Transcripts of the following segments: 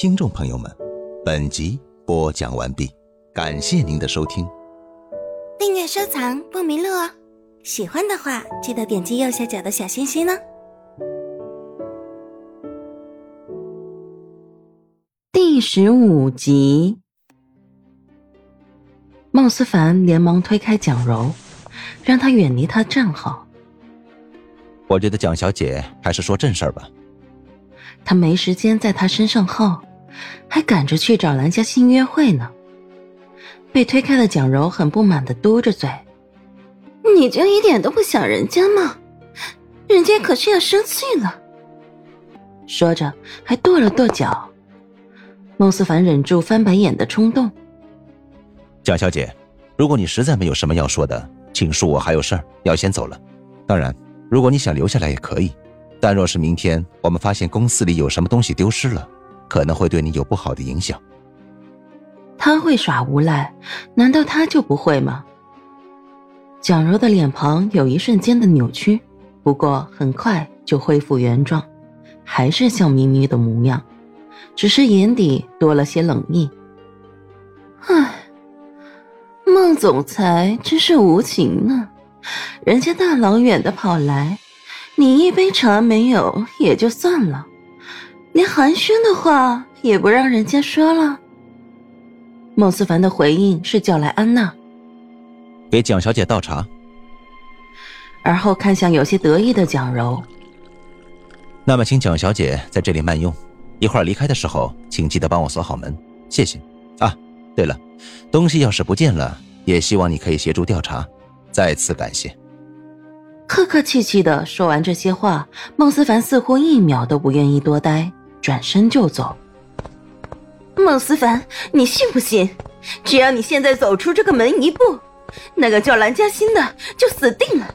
听众朋友们，本集播讲完毕，感谢您的收听。订阅收藏不迷路哦，喜欢的话记得点击右下角的小心心呢。第十五集，孟思凡连忙推开蒋柔，让她远离他站好。我觉得蒋小姐还是说正事儿吧。他没时间在他身上耗。还赶着去找兰家欣约会呢。被推开的蒋柔很不满的嘟着嘴：“你就一点都不想人家吗？人家可是要生气了。”说着还跺了跺脚。孟思凡忍住翻白眼的冲动：“蒋小姐，如果你实在没有什么要说的，请恕我还有事儿要先走了。当然，如果你想留下来也可以，但若是明天我们发现公司里有什么东西丢失了……”可能会对你有不好的影响。他会耍无赖，难道他就不会吗？蒋柔的脸庞有一瞬间的扭曲，不过很快就恢复原状，还是笑眯眯的模样，只是眼底多了些冷意。唉，孟总裁真是无情呢，人家大老远的跑来，你一杯茶没有也就算了。连寒暄的话也不让人家说了。孟思凡的回应是叫来安娜，给蒋小姐倒茶。而后看向有些得意的蒋柔，那么请蒋小姐在这里慢用，一会儿离开的时候，请记得帮我锁好门，谢谢。啊，对了，东西要是不见了，也希望你可以协助调查，再次感谢。客客气气的说完这些话，孟思凡似乎一秒都不愿意多待。转身就走。孟思凡，你信不信？只要你现在走出这个门一步，那个叫蓝嘉欣的就死定了。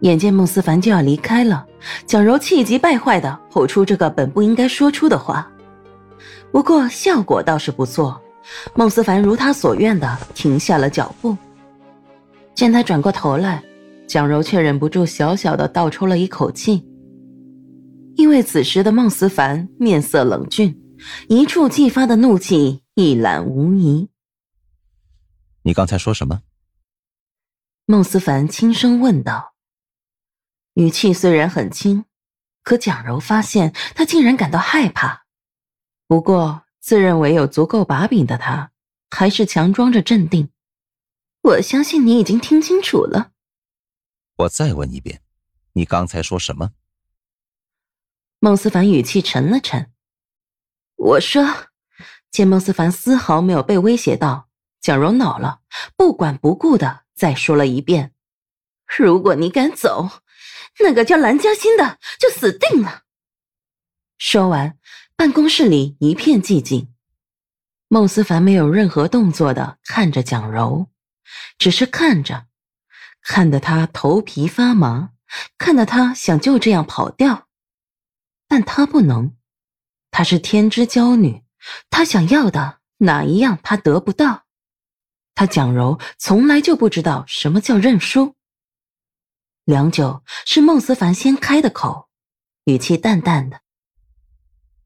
眼见孟思凡就要离开了，蒋柔气急败坏的吼出这个本不应该说出的话。不过效果倒是不错，孟思凡如他所愿的停下了脚步。见他转过头来，蒋柔却忍不住小小的倒抽了一口气。因为此时的孟思凡面色冷峻，一触即发的怒气一览无遗。你刚才说什么？孟思凡轻声问道。语气虽然很轻，可蒋柔发现他竟然感到害怕。不过自认为有足够把柄的他，还是强装着镇定。我相信你已经听清楚了。我再问一遍，你刚才说什么？孟思凡语气沉了沉，我说：“见孟思凡丝毫没有被威胁到，蒋柔恼了，不管不顾的再说了一遍：‘如果你敢走，那个叫蓝嘉欣的就死定了。’”说完，办公室里一片寂静。孟思凡没有任何动作的看着蒋柔，只是看着，看得他头皮发麻，看得他想就这样跑掉。但她不能，她是天之娇女，她想要的哪一样她得不到？她蒋柔从来就不知道什么叫认输。良久，是孟思凡先开的口，语气淡淡的：“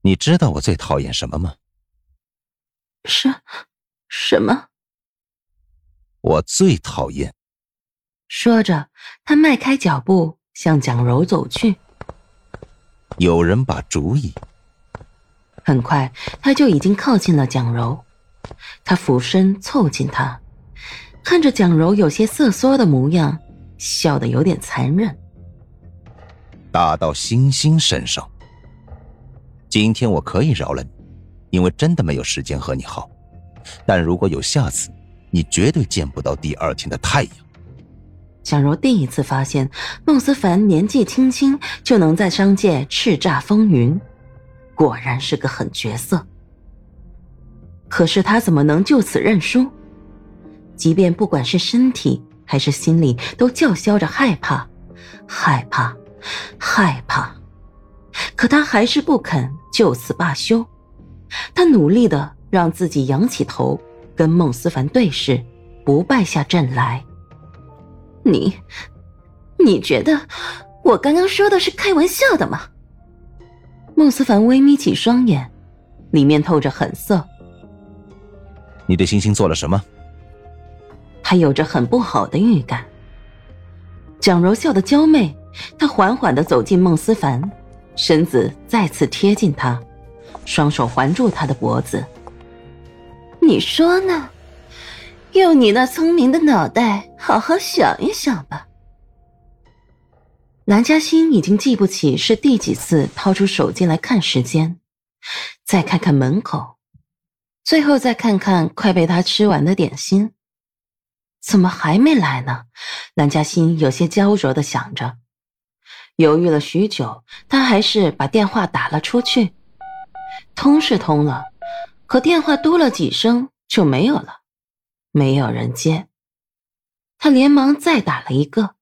你知道我最讨厌什么吗？”“是，什么？”“我最讨厌。”说着，他迈开脚步向蒋柔走去。有人把主意。很快，他就已经靠近了蒋柔。他俯身凑近她，看着蒋柔有些瑟缩的模样，笑得有点残忍。打到星星身上。今天我可以饶了你，因为真的没有时间和你耗。但如果有下次，你绝对见不到第二天的太阳。小柔第一次发现孟思凡年纪轻轻就能在商界叱咤风云，果然是个狠角色。可是他怎么能就此认输？即便不管是身体还是心里都叫嚣着害怕，害怕，害怕，可他还是不肯就此罢休。他努力的让自己仰起头，跟孟思凡对视，不败下阵来。你，你觉得我刚刚说的是开玩笑的吗？孟思凡微眯起双眼，里面透着狠色。你对星星做了什么？他有着很不好的预感。蒋柔笑得娇媚，她缓缓的走进孟思凡，身子再次贴近他，双手环住他的脖子。你说呢？用你那聪明的脑袋，好好想一想吧。南嘉欣已经记不起是第几次掏出手机来看时间，再看看门口，最后再看看快被他吃完的点心。怎么还没来呢？蓝嘉欣有些焦灼的想着，犹豫了许久，他还是把电话打了出去。通是通了，可电话嘟了几声就没有了，没有人接。他连忙再打了一个，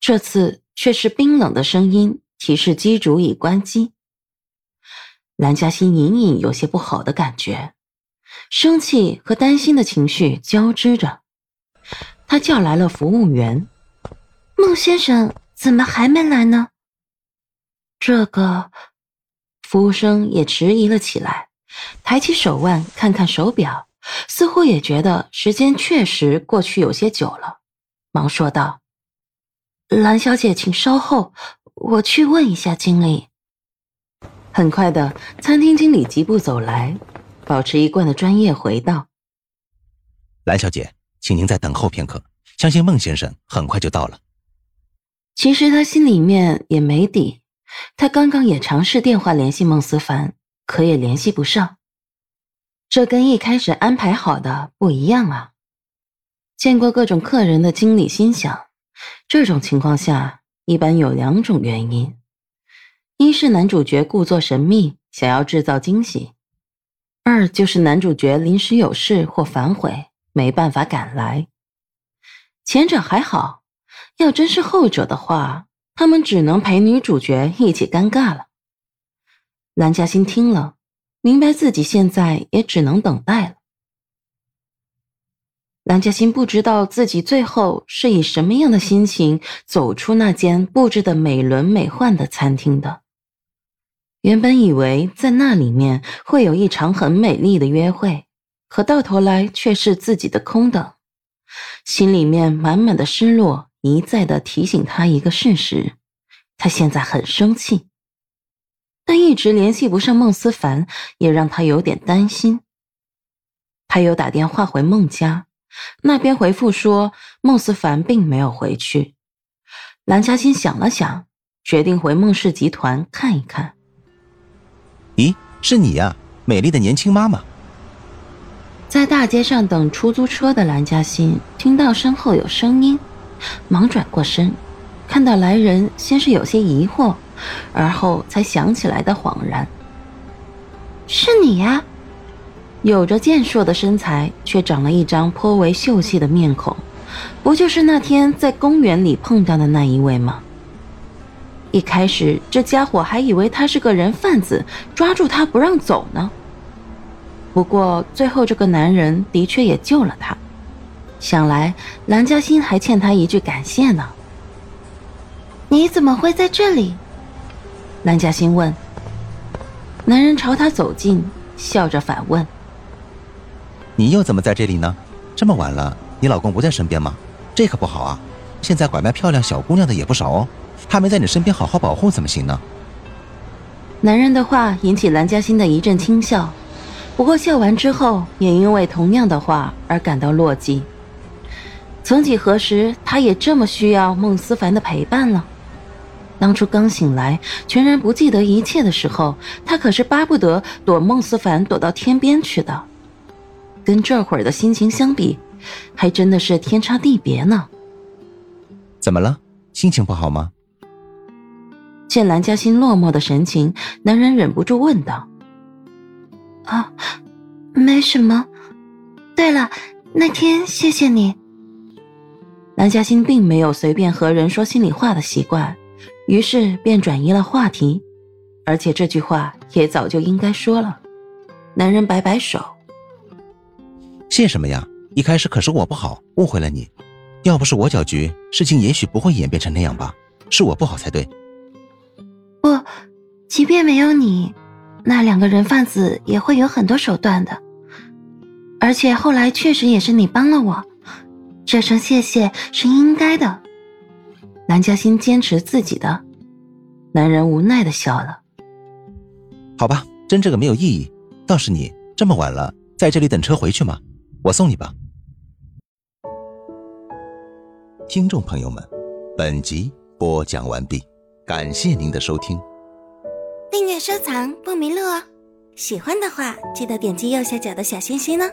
这次却是冰冷的声音提示机主已关机。蓝嘉欣隐隐有些不好的感觉，生气和担心的情绪交织着。他叫来了服务员，孟先生怎么还没来呢？这个服务生也迟疑了起来，抬起手腕看看手表，似乎也觉得时间确实过去有些久了，忙说道：“蓝小姐，请稍后，我去问一下经理。”很快的，餐厅经理疾步走来，保持一贯的专业回道：“蓝小姐。”请您再等候片刻，相信孟先生很快就到了。其实他心里面也没底，他刚刚也尝试电话联系孟思凡，可也联系不上。这跟一开始安排好的不一样啊！见过各种客人的经理心想，这种情况下一般有两种原因：一是男主角故作神秘，想要制造惊喜；二就是男主角临时有事或反悔。没办法赶来。前者还好，要真是后者的话，他们只能陪女主角一起尴尬了。蓝嘉欣听了，明白自己现在也只能等待了。蓝嘉欣不知道自己最后是以什么样的心情走出那间布置的美轮美奂的餐厅的。原本以为在那里面会有一场很美丽的约会。可到头来却是自己的空等，心里面满满的失落，一再的提醒他一个事实：他现在很生气。但一直联系不上孟思凡，也让他有点担心。他又打电话回孟家，那边回复说孟思凡并没有回去。蓝嘉欣想了想，决定回孟氏集团看一看。咦，是你呀，美丽的年轻妈妈。在大街上等出租车的蓝嘉欣听到身后有声音，忙转过身，看到来人，先是有些疑惑，而后才想起来的恍然。是你呀，有着健硕的身材，却长了一张颇为秀气的面孔，不就是那天在公园里碰到的那一位吗？一开始这家伙还以为他是个人贩子，抓住他不让走呢。不过最后，这个男人的确也救了他。想来蓝嘉欣还欠他一句感谢呢。你怎么会在这里？蓝嘉欣问。男人朝他走近，笑着反问：“你又怎么在这里呢？这么晚了，你老公不在身边吗？这可不好啊！现在拐卖漂亮小姑娘的也不少哦，他没在你身边好好保护怎么行呢？”男人的话引起蓝嘉欣的一阵轻笑。不过笑完之后，也因为同样的话而感到落寂。曾几何时，他也这么需要孟思凡的陪伴了。当初刚醒来，全然不记得一切的时候，他可是巴不得躲孟思凡躲到天边去的。跟这会儿的心情相比，还真的是天差地别呢。怎么了？心情不好吗？见蓝嘉欣落寞的神情，男人忍不住问道。啊，没什么。对了，那天谢谢你。蓝嘉欣并没有随便和人说心里话的习惯，于是便转移了话题。而且这句话也早就应该说了。男人摆摆手：“谢什么呀？一开始可是我不好，误会了你。要不是我搅局，事情也许不会演变成那样吧？是我不好才对。不，即便没有你。”那两个人贩子也会有很多手段的。而且后来确实也是你帮了我，这声谢谢是应该的。蓝嘉欣坚持自己的，男人无奈的笑了。好吧，争这个没有意义。倒是你这么晚了，在这里等车回去吗？我送你吧。听众朋友们，本集播讲完毕，感谢您的收听。订阅收藏不迷路哦，喜欢的话记得点击右下角的小心心呢。